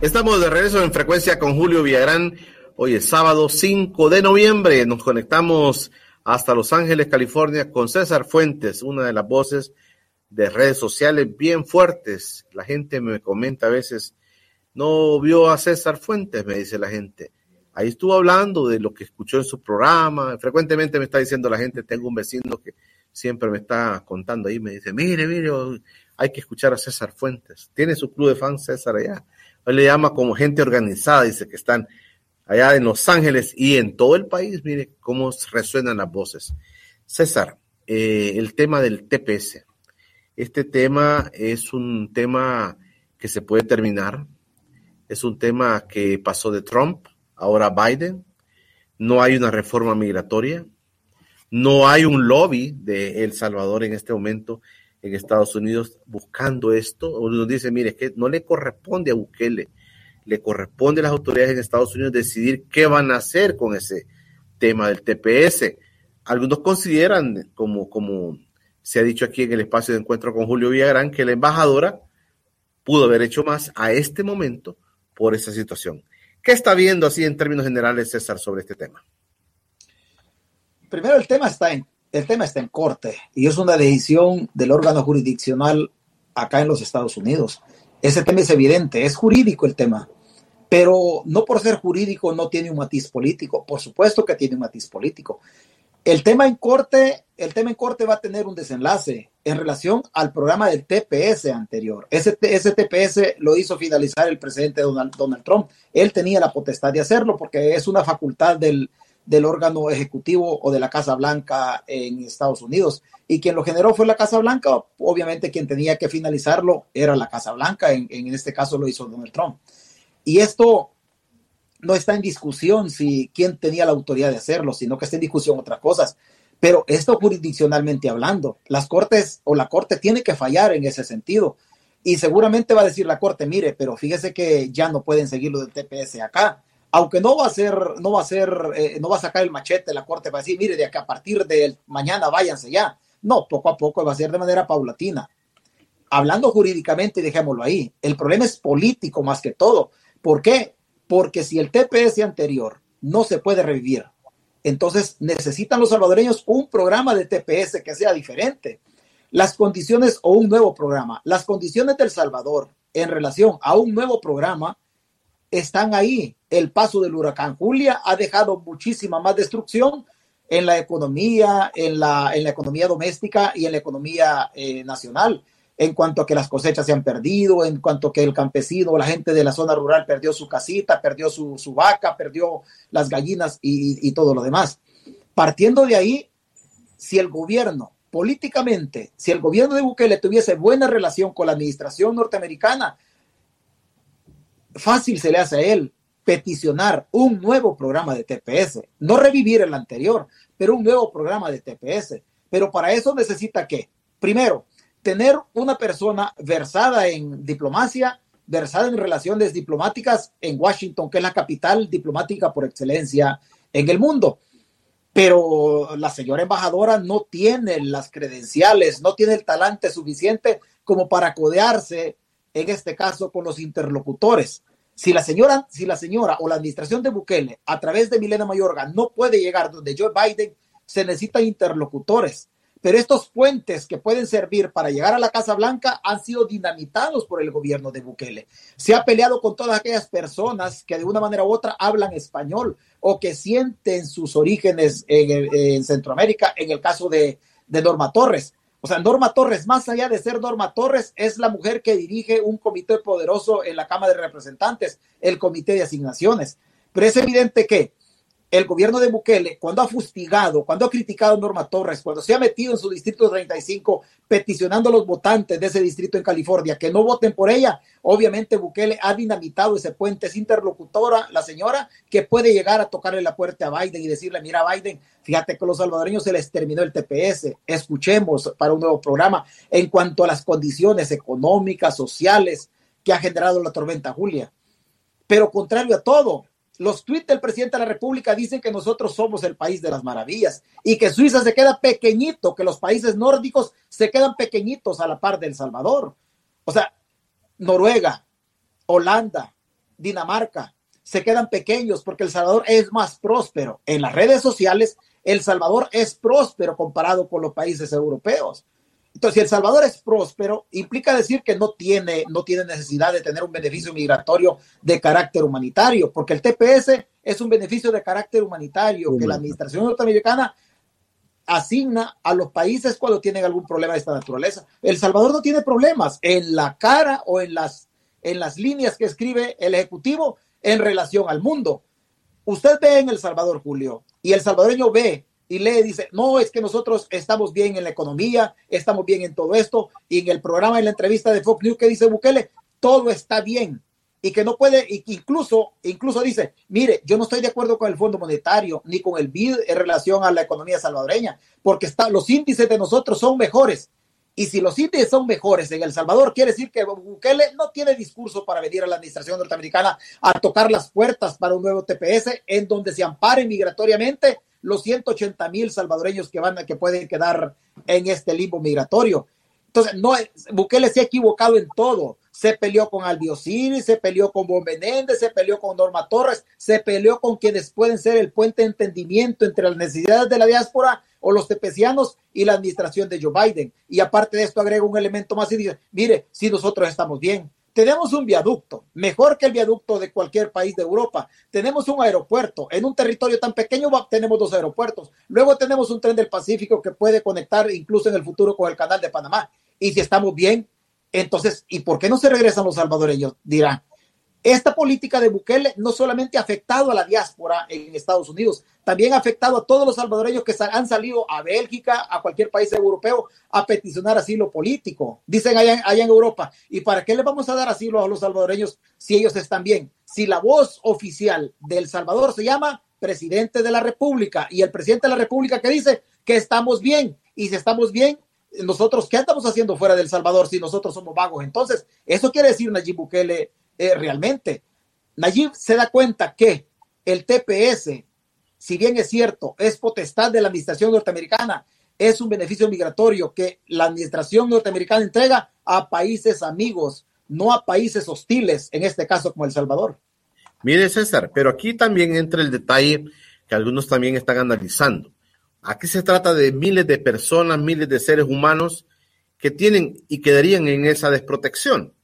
Estamos de regreso en frecuencia con Julio Villagrán. Hoy es sábado 5 de noviembre. Nos conectamos hasta Los Ángeles, California, con César Fuentes, una de las voces de redes sociales bien fuertes. La gente me comenta a veces, no vio a César Fuentes, me dice la gente. Ahí estuvo hablando de lo que escuchó en su programa. Frecuentemente me está diciendo la gente, tengo un vecino que siempre me está contando ahí, me dice, mire, mire, hay que escuchar a César Fuentes. Tiene su club de fans César allá él le llama como gente organizada, dice que están allá en Los Ángeles y en todo el país, mire cómo resuenan las voces. César, eh, el tema del TPS. Este tema es un tema que se puede terminar, es un tema que pasó de Trump, ahora Biden, no hay una reforma migratoria, no hay un lobby de El Salvador en este momento en Estados Unidos buscando esto. Uno dice, mire, es que no le corresponde a Bukele, le corresponde a las autoridades en Estados Unidos decidir qué van a hacer con ese tema del TPS. Algunos consideran, como, como se ha dicho aquí en el espacio de encuentro con Julio Villagrán, que la embajadora pudo haber hecho más a este momento por esa situación. ¿Qué está viendo así en términos generales, César, sobre este tema? Primero, el tema está en el tema está en corte y es una decisión del órgano jurisdiccional acá en los Estados Unidos. Ese tema es evidente, es jurídico el tema, pero no por ser jurídico no tiene un matiz político. Por supuesto que tiene un matiz político. El tema en corte, el tema en corte va a tener un desenlace en relación al programa del TPS anterior. Ese, TPS lo hizo finalizar el presidente Donald Trump. Él tenía la potestad de hacerlo porque es una facultad del, del órgano ejecutivo o de la Casa Blanca en Estados Unidos. Y quien lo generó fue la Casa Blanca, obviamente quien tenía que finalizarlo era la Casa Blanca, en, en este caso lo hizo Donald Trump. Y esto no está en discusión si quién tenía la autoridad de hacerlo, sino que está en discusión otras cosas. Pero esto jurisdiccionalmente hablando, las cortes o la corte tiene que fallar en ese sentido. Y seguramente va a decir la corte, mire, pero fíjese que ya no pueden seguir lo del TPS acá aunque no va a ser, no va a ser, eh, no va a sacar el machete la corte para decir, mire, de que a partir de mañana váyanse ya. No, poco a poco va a ser de manera paulatina. Hablando jurídicamente, dejémoslo ahí, el problema es político más que todo. ¿Por qué? Porque si el TPS anterior no se puede revivir, entonces necesitan los salvadoreños un programa de TPS que sea diferente. Las condiciones o un nuevo programa, las condiciones del Salvador en relación a un nuevo programa están ahí. El paso del huracán Julia ha dejado muchísima más destrucción en la economía, en la, en la economía doméstica y en la economía eh, nacional, en cuanto a que las cosechas se han perdido, en cuanto a que el campesino, la gente de la zona rural perdió su casita, perdió su, vaca, perdió las gallinas y, y todo lo demás. Partiendo de ahí, si el gobierno políticamente, si el gobierno de Bukele tuviese buena relación con la administración norteamericana, fácil se le hace a él peticionar un nuevo programa de TPS, no revivir el anterior, pero un nuevo programa de TPS. Pero para eso necesita que, primero, tener una persona versada en diplomacia, versada en relaciones diplomáticas en Washington, que es la capital diplomática por excelencia en el mundo. Pero la señora embajadora no tiene las credenciales, no tiene el talante suficiente como para codearse en este caso con los interlocutores. Si la señora, si la señora o la administración de Bukele a través de Milena Mayorga no puede llegar donde Joe Biden, se necesitan interlocutores. Pero estos puentes que pueden servir para llegar a la Casa Blanca han sido dinamitados por el gobierno de Bukele. Se ha peleado con todas aquellas personas que de una manera u otra hablan español o que sienten sus orígenes en, Centroamérica, en el caso de, de Norma Torres. O sea, Norma Torres, más allá de ser Norma Torres, es la mujer que dirige un comité poderoso en la Cámara de Representantes, el Comité de Asignaciones. Pero es evidente que el gobierno de Bukele, cuando ha fustigado, cuando ha criticado a Norma Torres, cuando se ha metido en su distrito 35 peticionando a los votantes de ese distrito en California que no voten por ella, obviamente Bukele ha dinamitado ese puente, es interlocutora la señora que puede llegar a tocarle la puerta a Biden y decirle, mira Biden, fíjate que a los salvadoreños se les terminó el TPS, escuchemos para un nuevo programa en cuanto a las condiciones económicas, sociales que ha generado la tormenta Julia. Pero contrario a todo, los tweets del presidente de la República dicen que nosotros somos el país de las maravillas y que Suiza se queda pequeñito, que los países nórdicos se quedan pequeñitos a la par de El Salvador. O sea, Noruega, Holanda, Dinamarca, se quedan pequeños porque El Salvador es más próspero. En las redes sociales, El Salvador es próspero comparado con los países europeos. Entonces, si El Salvador es próspero, implica decir que no tiene, no tiene necesidad de tener un beneficio migratorio de carácter humanitario, porque el TPS es un beneficio de carácter humanitario que la administración norteamericana asigna a los países cuando tienen algún problema de esta naturaleza. El Salvador no tiene problemas en la cara o en las, en las líneas que escribe el Ejecutivo en relación al mundo. Usted ve en El Salvador, Julio, y el salvadoreño ve y lee, dice, no, es que nosotros estamos bien en la economía, estamos bien en todo esto, y en el programa, en la entrevista de Fox News que dice Bukele, todo está bien, y que no puede, incluso, incluso dice, mire, yo no estoy de acuerdo con el Fondo Monetario ni con el BID en relación a la economía salvadoreña, porque está, los índices de nosotros son mejores. Y si los índices son mejores en El Salvador, quiere decir que Bukele no tiene discurso para venir a la administración norteamericana a tocar las puertas para un nuevo TPS en donde se ampare migratoriamente los 180 mil salvadoreños que van que pueden quedar en este limbo migratorio. Entonces, no, Bukele se ha equivocado en todo. Se peleó con Albiosiri, se peleó con Bon se peleó con Norma Torres, se peleó con quienes pueden ser el puente de entendimiento entre las necesidades de la diáspora o los tepecianos y la administración de Joe Biden. Y aparte de esto, agrega un elemento más y dice, mire, si nosotros estamos bien, tenemos un viaducto, mejor que el viaducto de cualquier país de Europa. Tenemos un aeropuerto. En un territorio tan pequeño tenemos dos aeropuertos. Luego tenemos un tren del Pacífico que puede conectar incluso en el futuro con el canal de Panamá. Y si estamos bien, entonces, ¿y por qué no se regresan los salvadoreños? Dirán. Esta política de Bukele no solamente ha afectado a la diáspora en Estados Unidos, también ha afectado a todos los salvadoreños que han salido a Bélgica, a cualquier país europeo, a peticionar asilo político. Dicen allá, allá en Europa, ¿y para qué le vamos a dar asilo a los salvadoreños si ellos están bien? Si la voz oficial del Salvador se llama presidente de la República y el presidente de la República que dice que estamos bien y si estamos bien, nosotros, ¿qué estamos haciendo fuera del Salvador si nosotros somos vagos? Entonces, eso quiere decir Nayib Bukele eh, realmente. Nayib se da cuenta que el TPS, si bien es cierto, es potestad de la administración norteamericana, es un beneficio migratorio que la administración norteamericana entrega a países amigos, no a países hostiles, en este caso como El Salvador. Mire, César, pero aquí también entra el detalle que algunos también están analizando. Aquí se trata de miles de personas, miles de seres humanos que tienen y quedarían en esa desprotección.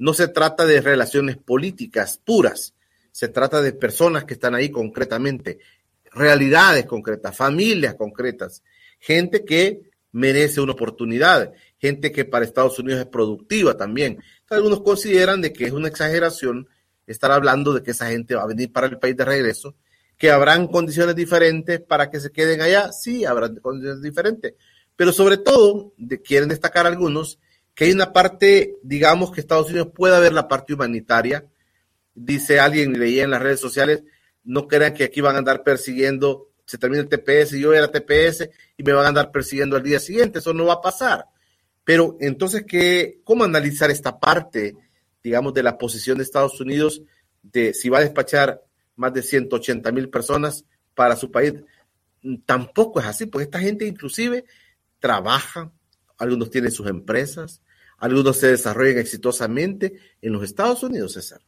No se trata de relaciones políticas puras, se trata de personas que están ahí concretamente, realidades concretas, familias concretas, gente que merece una oportunidad, gente que para Estados Unidos es productiva también. algunos consideran de que es una exageración estar hablando de que esa gente va a venir para el país de regreso, que habrán condiciones diferentes para que se queden allá, sí, habrán condiciones diferentes, pero sobre todo quieren destacar algunos que hay una parte, digamos que Estados Unidos pueda ver la parte humanitaria. Dice alguien, leía en las redes sociales, no crean que aquí van a andar persiguiendo, se termina el TPS, yo era TPS y me van a andar persiguiendo al día siguiente, eso no va a pasar. Pero entonces, ¿qué, ¿cómo analizar esta parte, digamos, de la posición de Estados Unidos de si va a despachar más de 180 mil personas para su país? Tampoco es así, porque esta gente inclusive trabaja, algunos tienen sus empresas, algunos se desarrollan exitosamente en los Estados Unidos, César.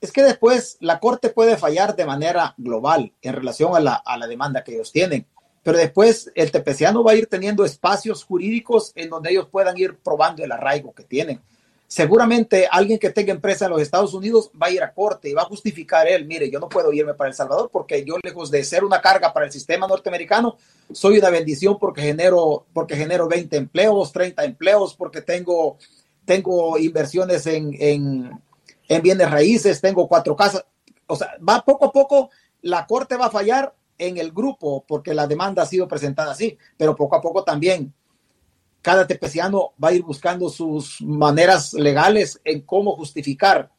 Es que después la Corte puede fallar de manera global en relación a la, a la demanda que ellos tienen, pero después el tepeciano va a ir teniendo espacios jurídicos en donde ellos puedan ir probando el arraigo que tienen seguramente alguien que tenga empresa en los Estados Unidos va a ir a corte y va a justificar él, mire, yo no puedo irme para El Salvador porque yo lejos de ser una carga para el sistema norteamericano, soy una bendición porque genero, porque genero 20 empleos, 30 empleos, porque tengo, tengo inversiones en, en, en bienes raíces, tengo cuatro casas. O sea, va poco a poco, la corte va a fallar en el grupo porque la demanda ha sido presentada así, pero poco a poco también cada tepeciano va a ir buscando sus maneras legales en cómo justificar.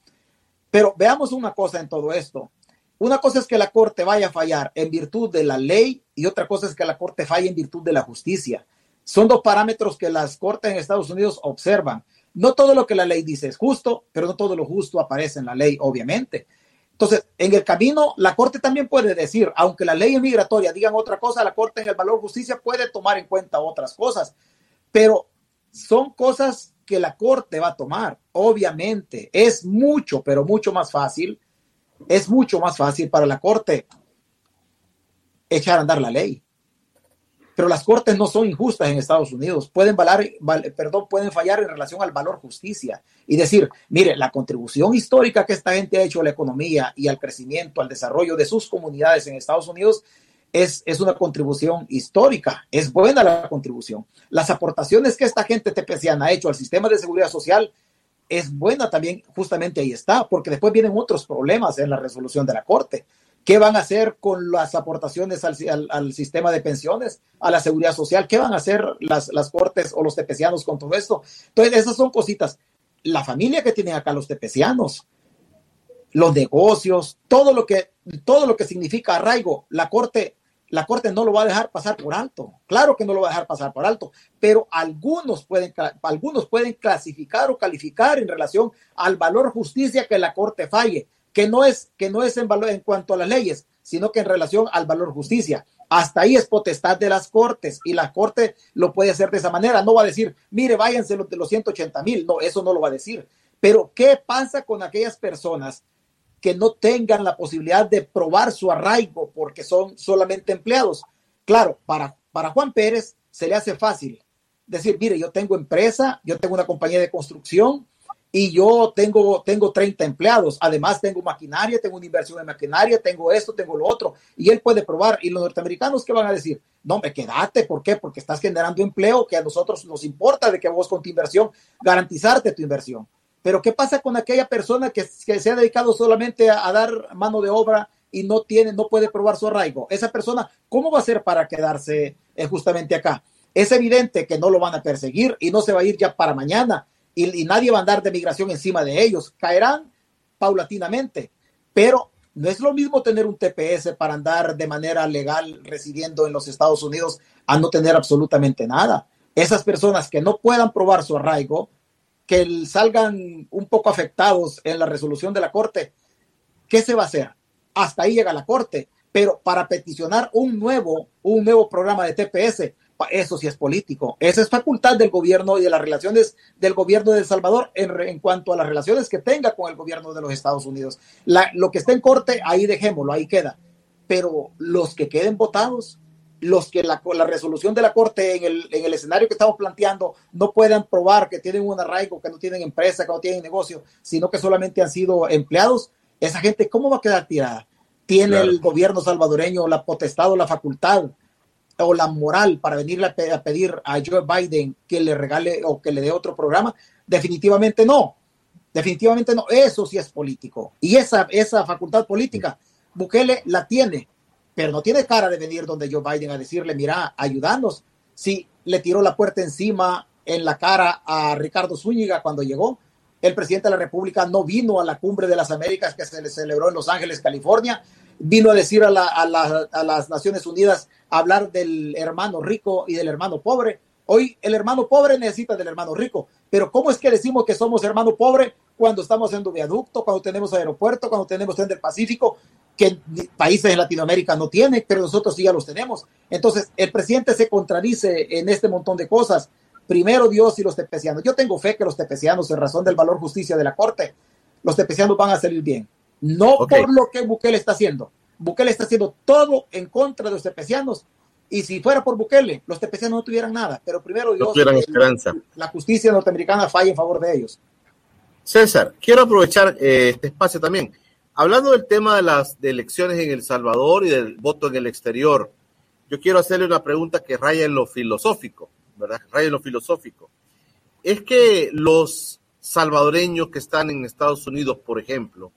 Pero veamos una cosa en todo esto. Una cosa es que la Corte vaya a fallar en virtud de la ley y otra cosa es que la Corte falle en virtud de la justicia. Son dos parámetros que las Cortes en Estados Unidos observan. No todo lo que la ley dice es justo, pero no todo lo justo aparece en la ley, obviamente. Entonces, en el camino, la Corte también puede decir, aunque la ley migratoria digan otra cosa, la Corte en el valor justicia puede tomar en cuenta otras cosas pero son cosas que la Corte va a tomar. Obviamente, es mucho, pero mucho más fácil, es mucho más fácil para la Corte echar a andar la ley. Pero las cortes no son injustas en Estados Unidos. Pueden, valar, perdón, pueden fallar en relación al valor justicia y decir, mire, la contribución histórica que esta gente ha hecho a la economía y al crecimiento, al desarrollo de sus comunidades en Estados Unidos es, es, una contribución histórica, es buena la contribución. Las aportaciones que esta gente tepeciana ha hecho al sistema de seguridad social es buena también, justamente ahí está, porque después vienen otros problemas en la resolución de la Corte. ¿Qué van a hacer con las aportaciones al, sistema de pensiones, a la seguridad social? ¿Qué van a hacer las, las cortes o los tepecianos con todo esto? Entonces, esas son cositas. La familia que tienen acá los tepecianos, los negocios, todo lo que, todo lo que significa arraigo, la corte, la corte no lo va a dejar pasar por alto. Claro que no lo va a dejar pasar por alto, pero algunos pueden, algunos pueden clasificar o calificar en relación al valor justicia que la corte falle que no es, que no es en, valor, cuanto a las leyes, sino que en relación al valor justicia. Hasta ahí es potestad de las cortes y la corte lo puede hacer de esa manera. No va a decir, mire, váyanse de los 180 mil. No, eso no lo va a decir. Pero, ¿qué pasa con aquellas personas que no tengan la posibilidad de probar su arraigo porque son solamente empleados? Claro, para, para Juan Pérez se le hace fácil decir, mire, yo tengo empresa, yo tengo una compañía de construcción, y yo tengo, tengo 30 empleados, además tengo maquinaria, tengo una inversión en maquinaria, tengo esto, tengo lo otro, y él puede probar. ¿Y los norteamericanos qué van a decir? No, me quédate, ¿por qué? Porque estás generando empleo que a nosotros nos importa de que vos con tu inversión garantizarte tu inversión. Pero ¿qué pasa con aquella persona que, se ha dedicado solamente a, dar mano de obra y no tiene, no puede probar su arraigo? Esa persona, ¿cómo va a ser para quedarse eh, justamente acá? Es evidente que no lo van a perseguir y no se va a ir ya para mañana y, nadie va a andar de migración encima de ellos. Caerán paulatinamente, pero no es lo mismo tener un TPS para andar de manera legal residiendo en los Estados Unidos a no tener absolutamente nada. Esas personas que no puedan probar su arraigo, que salgan un poco afectados en la resolución de la Corte, ¿qué se va a hacer? Hasta ahí llega la Corte, pero para peticionar un nuevo, un nuevo programa de TPS, eso sí es político. Esa es facultad del gobierno y de las relaciones del gobierno de El Salvador en, cuanto a las relaciones que tenga con el gobierno de los Estados Unidos. lo que esté en corte, ahí dejémoslo, ahí queda. Pero los que queden votados, los que la, la resolución de la corte en el, en el, escenario que estamos planteando no puedan probar que tienen un arraigo, que no tienen empresa, que no tienen negocio, sino que solamente han sido empleados, esa gente, ¿cómo va a quedar tirada? ¿Tiene el gobierno salvadoreño la potestad o la facultad o la moral para venirle a, pedir a Joe Biden que le regale o que le dé otro programa? Definitivamente no. Definitivamente no. Eso sí es político. Y esa, esa facultad política, Bukele la tiene, pero no tiene cara de venir donde Joe Biden a decirle, mira, ayudanos. Si le tiró la puerta encima en la cara a Ricardo Zúñiga cuando llegó, el presidente de la República no vino a la cumbre de las Américas que se le celebró en Los Ángeles, California, vino a decir a, las Naciones Unidas, hablar del hermano rico y del hermano pobre. Hoy el hermano pobre necesita del hermano rico, pero ¿cómo es que decimos que somos hermano pobre cuando estamos haciendo viaducto, cuando tenemos aeropuerto, cuando tenemos tren del Pacífico, que países de Latinoamérica no tienen, pero nosotros sí ya los tenemos? Entonces, el presidente se contradice en este montón de cosas. Primero Dios y los tepecianos. Yo tengo fe que los tepecianos, en razón del valor justicia de la Corte, los tepecianos van a salir bien no por lo que Bukele está haciendo. Bukele está haciendo todo en contra de los tepecianos. Y si fuera por Bukele, los tepecianos no tuvieran nada. Pero primero Dios, no esperanza. La, justicia norteamericana falla en favor de ellos. César, quiero aprovechar eh, este espacio también. Hablando del tema de las elecciones en El Salvador y del voto en el exterior, yo quiero hacerle una pregunta que raya en lo filosófico, ¿verdad? Raya en lo filosófico. Es que los salvadoreños que están en Estados Unidos, por ejemplo,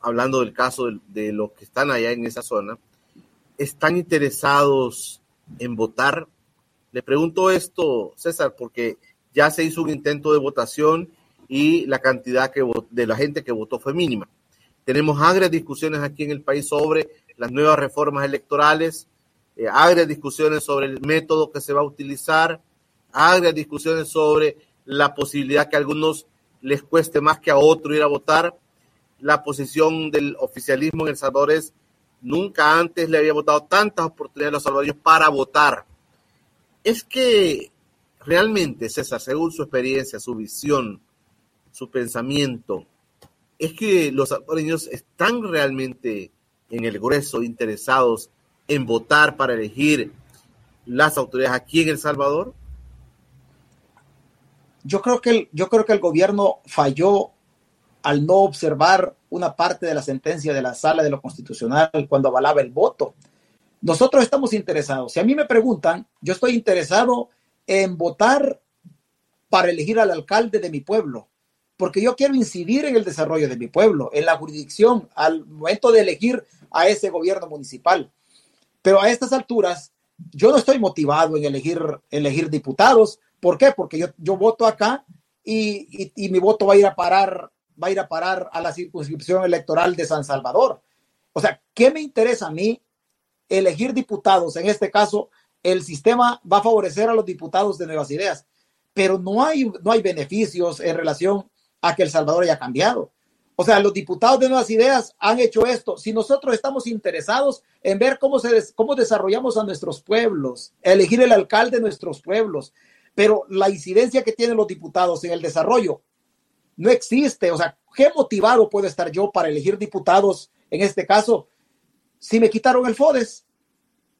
hablando del caso de, los que están allá en esa zona, están interesados en votar? Le pregunto esto, César, porque ya se hizo un intento de votación y la cantidad que, de la gente que votó fue mínima. Tenemos agrias discusiones aquí en el país sobre las nuevas reformas electorales, eh, discusiones sobre el método que se va a utilizar, agrias discusiones sobre la posibilidad que a algunos les cueste más que a otros ir a votar la posición del oficialismo en El Salvador es nunca antes le había votado tantas oportunidades a los salvadoreños para votar. Es que realmente, César, según su experiencia, su visión, su pensamiento, es que los salvadoreños están realmente en el grueso interesados en votar para elegir las autoridades aquí en El Salvador? Yo creo que el, yo creo que el gobierno falló al no observar una parte de la sentencia de la sala de lo constitucional cuando avalaba el voto. Nosotros estamos interesados. Si a mí me preguntan, yo estoy interesado en votar para elegir al alcalde de mi pueblo, porque yo quiero incidir en el desarrollo de mi pueblo, en la jurisdicción, al momento de elegir a ese gobierno municipal. Pero a estas alturas, yo no estoy motivado en elegir, elegir diputados. ¿Por qué? Porque yo, yo voto acá y, y, mi voto va a ir a parar, va a ir a parar a la circunscripción electoral de San Salvador. O sea, ¿qué me interesa a mí elegir diputados? En este caso, el sistema va a favorecer a los diputados de Nuevas Ideas, pero no hay, no hay beneficios en relación a que El Salvador haya cambiado. O sea, los diputados de Nuevas Ideas han hecho esto. Si nosotros estamos interesados en ver cómo, se cómo desarrollamos a nuestros pueblos, elegir el alcalde de nuestros pueblos, pero la incidencia que tienen los diputados en el desarrollo no existe. O sea, ¿qué motivado puedo estar yo para elegir diputados en este caso si me quitaron el FODES?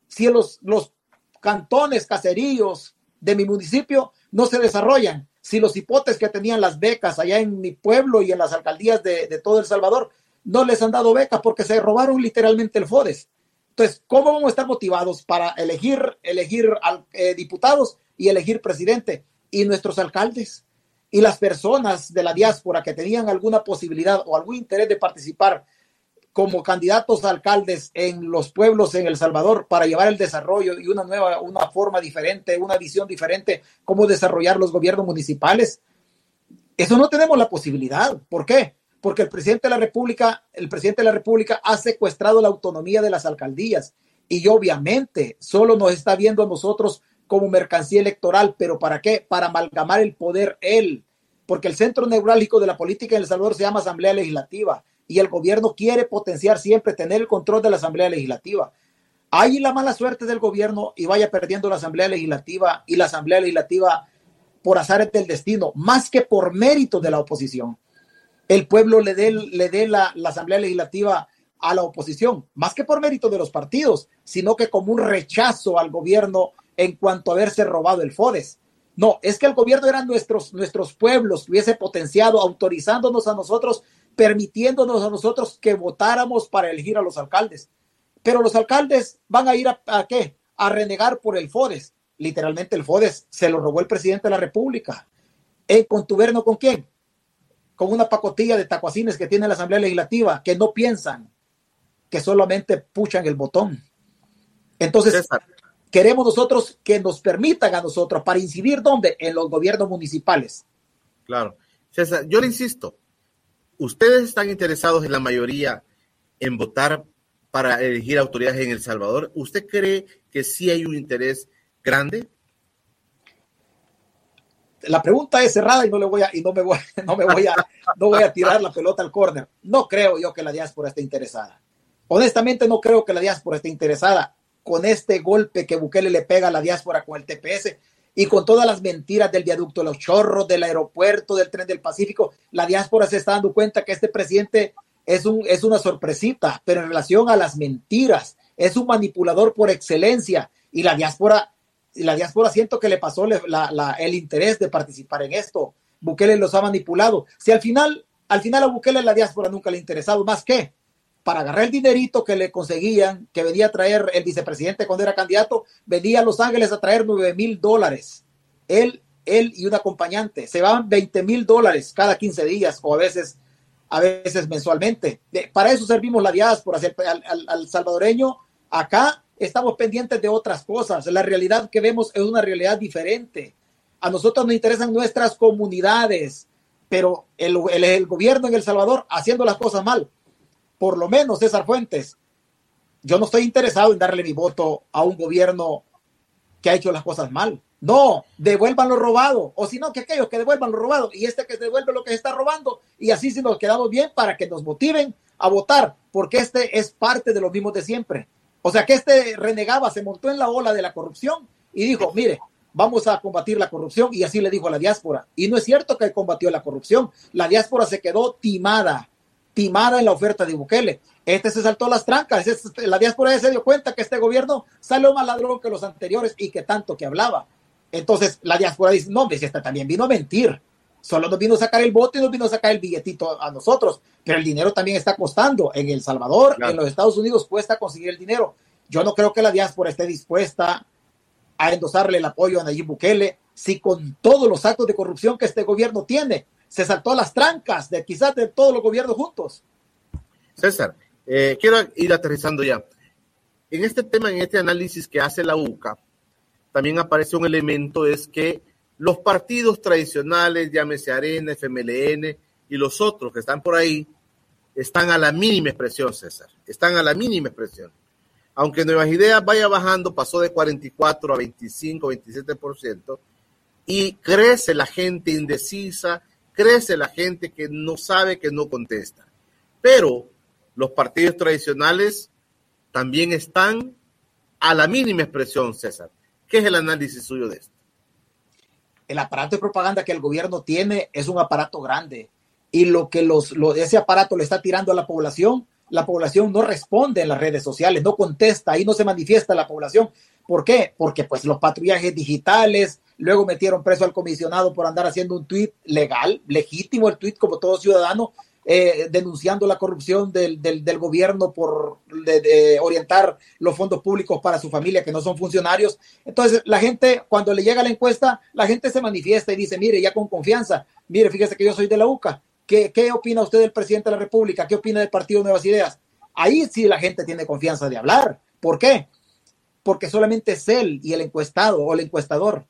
Si los, los cantones, caseríos de mi municipio no se desarrollan si los hipotes que tenían las becas allá en mi pueblo y en las alcaldías de, todo El Salvador no les han dado becas porque se robaron literalmente el FODES. Entonces, ¿cómo vamos a estar motivados para elegir, elegir eh, diputados y elegir presidente? Y nuestros alcaldes y las personas de la diáspora que tenían alguna posibilidad o algún interés de participar como candidatos a alcaldes en los pueblos en El Salvador para llevar el desarrollo y una nueva, una forma diferente, una visión diferente, cómo desarrollar los gobiernos municipales. Eso no tenemos la posibilidad. ¿Por qué? Porque el presidente de la República, el presidente de la República ha secuestrado la autonomía de las alcaldías y obviamente solo nos está viendo a nosotros como mercancía electoral, pero ¿para qué? Para amalgamar el poder él, porque el centro neurálgico de la política en El Salvador se llama Asamblea Legislativa y el gobierno quiere potenciar siempre, tener el control de la Asamblea Legislativa. Hay la mala suerte del gobierno y vaya perdiendo la Asamblea Legislativa y la Asamblea Legislativa por azar del destino, más que por mérito de la oposición. El pueblo le dé, le dé la, Asamblea Legislativa a la oposición, más que por mérito de los partidos, sino que como un rechazo al gobierno en cuanto a haberse robado el FODES. No, es que el gobierno eran nuestros, nuestros pueblos hubiese potenciado, autorizándonos a nosotros permitiéndonos a nosotros que votáramos para elegir a los alcaldes. Pero los alcaldes van a ir a, qué? A renegar por el FODES. Literalmente el FODES se lo robó el presidente de la República. ¿En contuberno con quién? Con una pacotilla de tacuacines que tiene la Asamblea Legislativa que no piensan, que solamente puchan el botón. Entonces, queremos nosotros que nos permitan a nosotros para incidir ¿dónde? En los gobiernos municipales. Claro. César, yo le insisto, ¿Ustedes están interesados en la mayoría en votar para elegir autoridades en El Salvador? ¿Usted cree que sí hay un interés grande? La pregunta es cerrada y no le voy a y no me voy, no me voy a no voy a tirar la pelota al córner. No creo yo que la diáspora esté interesada. Honestamente no creo que la diáspora esté interesada con este golpe que Bukele le pega a la diáspora con el TPS y con todas las mentiras del viaducto los chorros, del aeropuerto, del tren del Pacífico, la diáspora se está dando cuenta que este presidente es, un, es una sorpresita, pero en relación a las mentiras, es un manipulador por excelencia y la diáspora, la diáspora siento que le pasó el interés de participar en esto. Bukele los ha manipulado. Si al final, al final a Bukele la diáspora nunca le ha interesado más que para agarrar el dinerito que le conseguían, que venía a traer el vicepresidente cuando era candidato, venía a Los Ángeles a traer nueve mil dólares. Él, él y un acompañante. Se van 20 mil dólares cada 15 días o a veces, a veces mensualmente. para eso servimos la diáspora, al, al salvadoreño. Acá estamos pendientes de otras cosas. La realidad que vemos es una realidad diferente. A nosotros nos interesan nuestras comunidades, pero el gobierno en El Salvador haciendo las cosas mal por lo menos César Fuentes, yo no estoy interesado en darle mi voto a un gobierno que ha hecho las cosas mal. No, devuelvan lo robado, o si no, que aquellos que devuelvan lo robado y este que devuelve lo que se está robando, y así si nos quedamos bien para que nos motiven a votar, porque este es parte de lo mismo de siempre. O sea que este renegaba, se montó en la ola de la corrupción y dijo, mire, vamos a combatir la corrupción y así le dijo a la diáspora. Y no es cierto que combatió la corrupción. La diáspora se quedó timada, timada en la oferta de Bukele. Este se saltó las trancas. La diáspora se dio cuenta que este gobierno salió más ladrón que los anteriores y que tanto que hablaba. Entonces la diáspora dice, no, si este también vino a mentir. Solo nos vino a sacar el voto y nos vino a sacar el billetito a nosotros. Pero el dinero también está costando. En El Salvador, en los Estados Unidos cuesta conseguir el dinero. Yo no creo que la diáspora esté dispuesta a endosarle el apoyo a Nayib Bukele si con todos los actos de corrupción que este gobierno tiene se saltó las trancas de quizás de todos los gobiernos juntos. César, eh, quiero ir aterrizando ya. En este tema, en este análisis que hace la UCA, también aparece un elemento, es que los partidos tradicionales, llámese Arena, FMLN y los otros que están por ahí, están a la mínima expresión, César. Están a la mínima expresión aunque Nuevas Ideas vaya bajando, pasó de 44 a 25, 27%, y crece la gente indecisa, crece la gente que no sabe, que no contesta. Pero los partidos tradicionales también están a la mínima expresión, César. ¿Qué es el análisis suyo de esto? El aparato de propaganda que el gobierno tiene es un aparato grande y lo que los, ese aparato le está tirando a la población la población no responde en las redes sociales, no contesta, ahí no se manifiesta la población. ¿Por qué? Porque pues los patrullajes digitales, luego metieron preso al comisionado por andar haciendo un tuit legal, legítimo el tuit como todo ciudadano, eh, denunciando la corrupción del, gobierno por orientar los fondos públicos para su familia que no son funcionarios. Entonces, la gente, cuando le llega la encuesta, la gente se manifiesta y dice, mire, ya con confianza, mire, fíjese que yo soy de la UCA, ¿Qué, opina usted del presidente de la República? ¿Qué opina del Partido Nuevas Ideas? Ahí sí la gente tiene confianza de hablar. ¿Por qué? Porque solamente es él y el encuestado o el encuestador.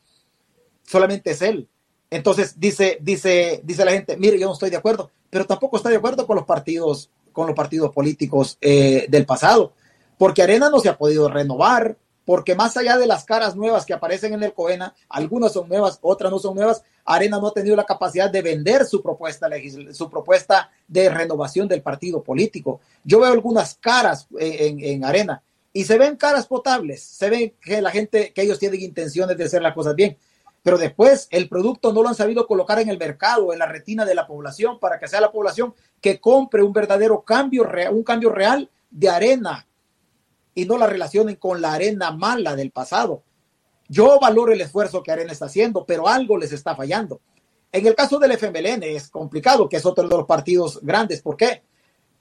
Solamente es él. Entonces dice, dice, dice la gente, mire, yo no estoy de acuerdo, pero tampoco estoy de acuerdo con los partidos, con los partidos políticos eh, del pasado, porque Arena no se ha podido renovar, porque más allá de las caras nuevas que aparecen en el COENA, algunas son nuevas, otras no son nuevas, Arena no ha tenido la capacidad de vender su propuesta, su propuesta de renovación del partido político. Yo veo algunas caras en, Arena y se ven caras potables, se ve que la gente, que ellos tienen intenciones de hacer las cosas bien, pero después el producto no lo han sabido colocar en el mercado, en la retina de la población, para que sea la población que compre un verdadero cambio, un cambio real de Arena y no la relacionen con la arena mala del pasado. Yo valoro el esfuerzo que Arena está haciendo, pero algo les está fallando. En el caso del FMLN es complicado, que es otro de los partidos grandes. ¿Por qué?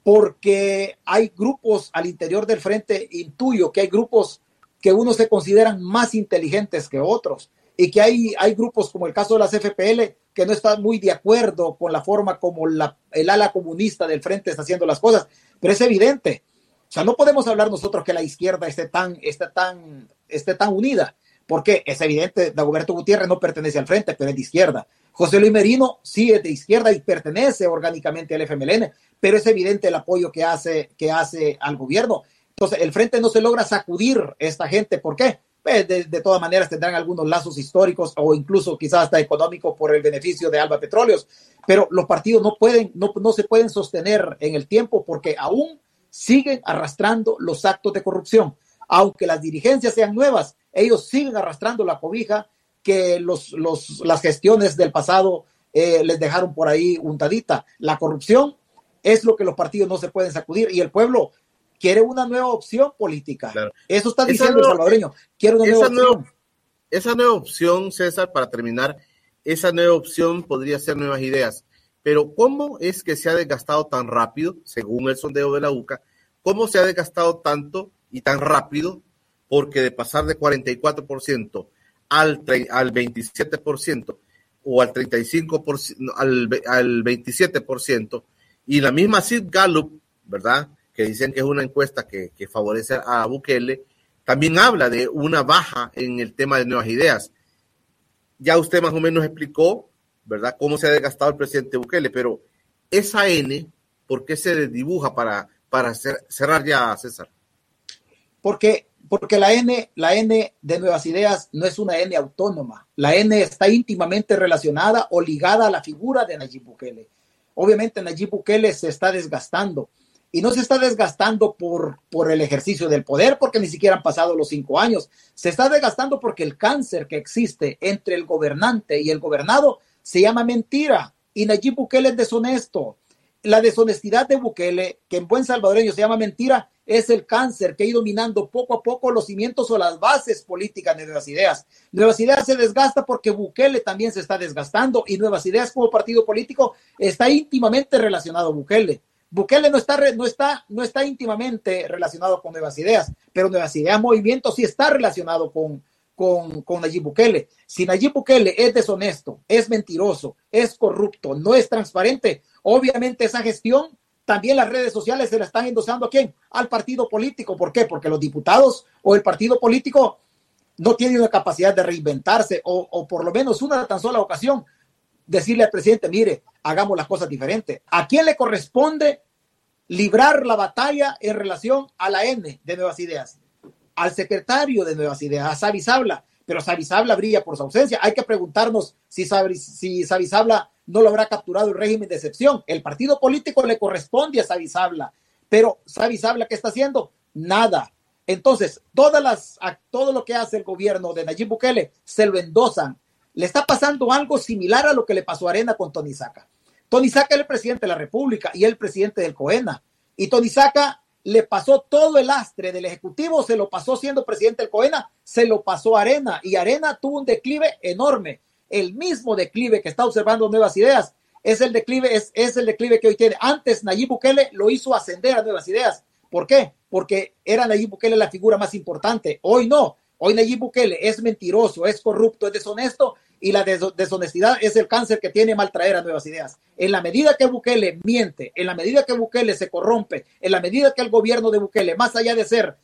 Porque hay grupos al interior del frente, intuyo que hay grupos que unos se consideran más inteligentes que otros y que hay, hay grupos como el caso de las FPL que no están muy de acuerdo con la forma como la, el ala comunista del frente está haciendo las cosas, pero es evidente o sea, no podemos hablar nosotros que la izquierda esté tan, esté tan, esté tan unida, porque es evidente, Dagoberto Gutiérrez no pertenece al frente, pero es de izquierda. José Luis Merino sí es de izquierda y pertenece orgánicamente al FMLN, pero es evidente el apoyo que hace, que hace al gobierno. Entonces, el frente no se logra sacudir esta gente. ¿Por qué? Pues de, todas maneras tendrán algunos lazos históricos o incluso quizás hasta económicos por el beneficio de Alba Petróleos, pero los partidos no pueden, no, no se pueden sostener en el tiempo porque aún siguen arrastrando los actos de corrupción. Aunque las dirigencias sean nuevas, ellos siguen arrastrando la cobija que los, los, las gestiones del pasado eh, les dejaron por ahí untadita. La corrupción es lo que los partidos no se pueden sacudir y el pueblo quiere una nueva opción política. Eso está diciendo el salvadoreño. Quiere una nueva opción. esa nueva opción, César, para terminar, esa nueva opción podría ser nuevas ideas. Pero ¿cómo es que se ha desgastado tan rápido, según el sondeo de la UCA? ¿Cómo se ha desgastado tanto y tan rápido? Porque de pasar de 44% al, al 27% o al 35%, al, al 27%, y la misma Sid Gallup, ¿verdad? Que dicen que es una encuesta que, favorece a Bukele, también habla de una baja en el tema de nuevas ideas. Ya usted más o menos explicó ¿verdad? Cómo se ha desgastado el presidente Bukele, pero esa N, ¿por qué se dibuja para, para cerrar ya, César? Porque, porque la N, la N de Nuevas Ideas no es una N autónoma. La N está íntimamente relacionada o ligada a la figura de Nayib Bukele. Obviamente Nayib Bukele se está desgastando y no se está desgastando por, por el ejercicio del poder, porque ni siquiera han pasado los cinco años. Se está desgastando porque el cáncer que existe entre el gobernante y el gobernado se llama mentira. Y Nayib Bukele es deshonesto. La deshonestidad de Bukele, que en buen salvadoreño se llama mentira, es el cáncer que ha ido minando poco a poco los cimientos o las bases políticas de Nuevas Ideas. Nuevas Ideas se desgasta porque Bukele también se está desgastando y Nuevas Ideas como partido político está íntimamente relacionado a Bukele. Bukele no está, no, está, no está íntimamente relacionado con Nuevas Ideas, pero Nuevas Ideas Movimiento sí está relacionado con, con, con Nayib Bukele. Si Nayib Bukele es deshonesto, es mentiroso, es corrupto, no es transparente, obviamente esa gestión también las redes sociales se la están endosando a quién? Al partido político. ¿Por qué? Porque los diputados o el partido político no tienen la capacidad de reinventarse o, o por lo menos una tan sola ocasión decirle al presidente, mire, hagamos las cosas diferentes. ¿A quién le corresponde librar la batalla en relación a la N de Nuevas Ideas? Al secretario de Nuevas Ideas, a Sabisabla. Pero Sabisabla brilla por su ausencia. Hay que preguntarnos si, si Sabisabla no lo habrá capturado el régimen de excepción. El partido político le corresponde a Sabisabla. Pero Sabisabla, ¿qué está haciendo? Nada. Entonces, todas las, todo lo que hace el gobierno de Nayib Bukele se lo endosan le está pasando algo similar a lo que le pasó a Arena con Tony Saca. Tony Saca es el presidente de la República y el presidente del COENA. Y Tony Saca le pasó todo el astre del Ejecutivo, se lo pasó siendo presidente del COENA, se lo pasó a Arena y Arena tuvo un declive enorme. El mismo declive que está observando Nuevas Ideas es el declive, es, es el declive que hoy tiene. Antes Nayib Bukele lo hizo ascender a Nuevas Ideas. ¿Por qué? Porque era Nayib Bukele la figura más importante. Hoy no. Hoy Nayib Bukele es mentiroso, es corrupto, es deshonesto y la deshonestidad es el cáncer que tiene mal traer a nuevas ideas. En la medida que Bukele miente, en la medida que Bukele se corrompe, en la medida que el gobierno de Bukele, más allá de ser,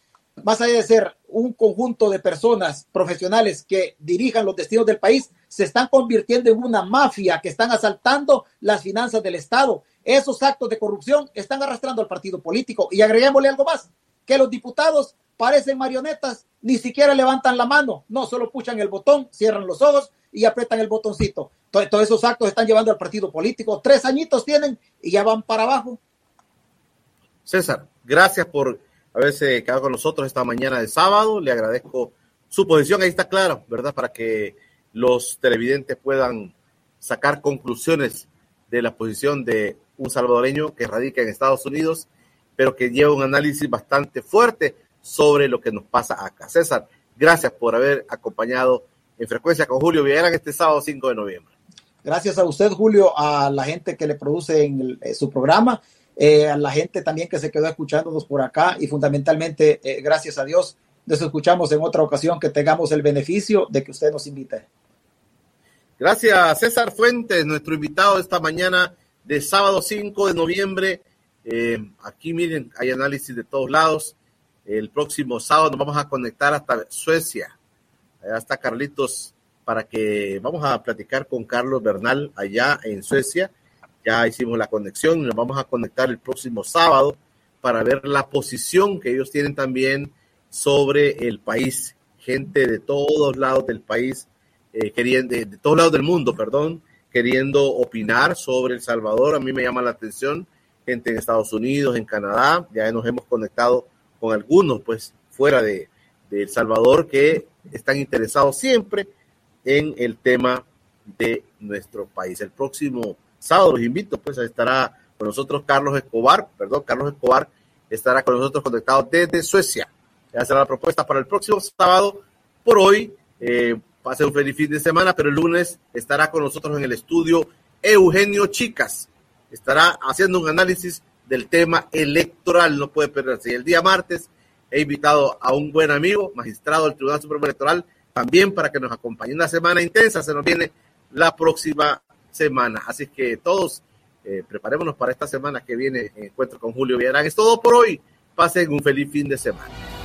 más allá de ser un conjunto de personas profesionales que dirijan los destinos del país, se están convirtiendo en una mafia que están asaltando las finanzas del Estado. Esos actos de corrupción están arrastrando al partido político. Y agreguémosle algo más, que los diputados parecen marionetas, ni siquiera levantan la mano, no solo puchan el botón, cierran los ojos y apretan el botoncito. Todos esos actos están llevando al partido político. Tres añitos tienen y ya van para abajo. César, gracias por haberse quedado con nosotros esta mañana de sábado. Le agradezco su posición. Ahí está claro, ¿verdad? Para que los televidentes puedan sacar conclusiones de la posición de un salvadoreño que radica en Estados Unidos, pero que lleva un análisis bastante fuerte sobre lo que nos pasa acá. César, gracias por haber acompañado en frecuencia con Julio Villarán este sábado 5 de noviembre. Gracias a usted, Julio, a la gente que le produce en eh, su programa, eh, a la gente también que se quedó escuchándonos por acá y fundamentalmente, eh, gracias a Dios, nos escuchamos en otra ocasión que tengamos el beneficio de que usted nos invite. Gracias, César Fuentes, nuestro invitado esta mañana de sábado 5 de noviembre. aquí miren, hay análisis de todos lados. El próximo sábado nos vamos a conectar hasta Suecia Allá está Carlitos para que vamos a platicar con Carlos Bernal allá en Suecia. Ya hicimos la conexión y nos vamos a conectar el próximo sábado para ver la posición que ellos tienen también sobre el país. Gente de todos lados del país, eh, queriendo, de, todos lados del mundo, perdón, queriendo opinar sobre El Salvador. A mí me llama la atención gente en Estados Unidos, en Canadá. Ya nos hemos conectado con algunos, pues, fuera de, de El Salvador que están interesados siempre en el tema de nuestro país. El próximo sábado los invito, pues estará con nosotros Carlos Escobar, perdón, Carlos Escobar estará con nosotros conectado desde Suecia. Ya será la propuesta para el próximo sábado. Por hoy, eh, pase un feliz fin de semana, pero el lunes estará con nosotros en el estudio Eugenio Chicas. Estará haciendo un análisis del tema electoral, no puede perderse. Y el día martes he invitado a un buen amigo, magistrado del Tribunal Supremo Electoral, también para que nos acompañe una semana intensa. Se nos viene la próxima semana. Así que todos eh, preparémonos para esta semana que viene. Encuentro con Julio Villarán. Es todo por hoy. Pasen un feliz fin de semana.